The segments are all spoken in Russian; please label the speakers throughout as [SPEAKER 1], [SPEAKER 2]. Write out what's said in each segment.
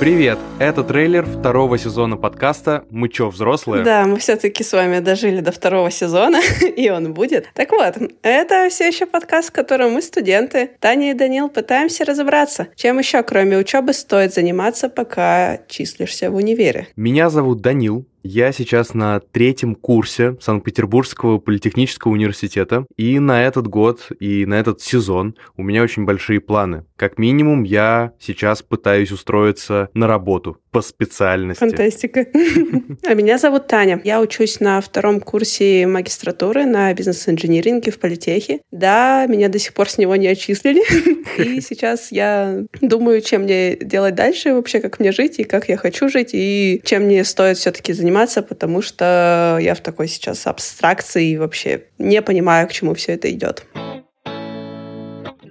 [SPEAKER 1] Привет! Это трейлер второго сезона подкаста «Мы чё, взрослые?»
[SPEAKER 2] Да, мы все-таки с вами дожили до второго сезона, и он будет. Так вот, это все еще подкаст, в котором мы, студенты, Таня и Данил, пытаемся разобраться, чем еще, кроме учебы, стоит заниматься, пока числишься в универе.
[SPEAKER 1] Меня зовут Данил, я сейчас на третьем курсе Санкт-Петербургского политехнического университета, и на этот год, и на этот сезон у меня очень большие планы. Как минимум, я сейчас пытаюсь устроиться на работу по специальности.
[SPEAKER 2] Фантастика. А меня зовут Таня. Я учусь на втором курсе магистратуры на бизнес-инжиниринге в политехе. Да, меня до сих пор с него не отчислили. И сейчас я думаю, чем мне делать дальше, вообще, как мне жить, и как я хочу жить, и чем мне стоит все-таки заниматься, потому что я в такой сейчас абстракции и вообще не понимаю, к чему все это идет.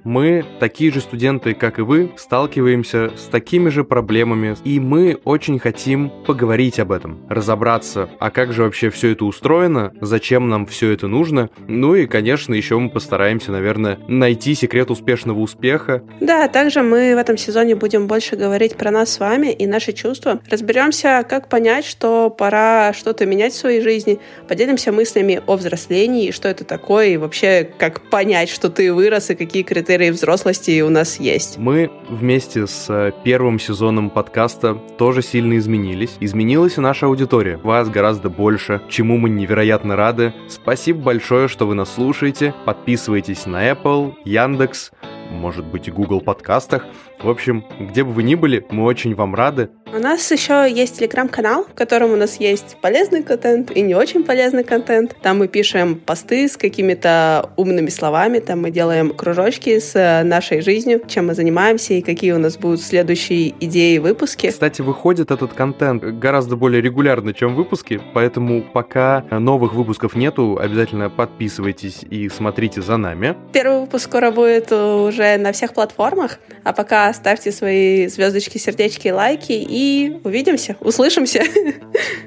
[SPEAKER 1] Мы, такие же студенты, как и вы, сталкиваемся с такими же проблемами, и мы очень хотим поговорить об этом, разобраться, а как же вообще все это устроено, зачем нам все это нужно, ну и, конечно, еще мы постараемся, наверное, найти секрет успешного успеха.
[SPEAKER 2] Да, также мы в этом сезоне будем больше говорить про нас с вами и наши чувства. Разберемся, как понять, что пора что-то менять в своей жизни, поделимся мыслями о взрослении, что это такое, и вообще, как понять, что ты вырос, и какие критерии критерии взрослости у нас есть.
[SPEAKER 1] Мы вместе с э, первым сезоном подкаста тоже сильно изменились. Изменилась и наша аудитория. Вас гораздо больше, чему мы невероятно рады. Спасибо большое, что вы нас слушаете. Подписывайтесь на Apple, Яндекс, может быть, и Google подкастах. В общем, где бы вы ни были, мы очень вам рады.
[SPEAKER 2] У нас еще есть телеграм-канал, в котором у нас есть полезный контент и не очень полезный контент. Там мы пишем посты с какими-то умными словами, там мы делаем кружочки с э, нашей жизнью, чем мы занимаемся и какие у нас будут следующие идеи и выпуски.
[SPEAKER 1] Кстати, выходит этот контент гораздо более регулярно, чем выпуски, поэтому пока новых выпусков нету, обязательно подписывайтесь и смотрите за нами.
[SPEAKER 2] Первый выпуск скоро будет уже на всех платформах, а пока ставьте свои звездочки, сердечки, лайки увидимся, услышимся.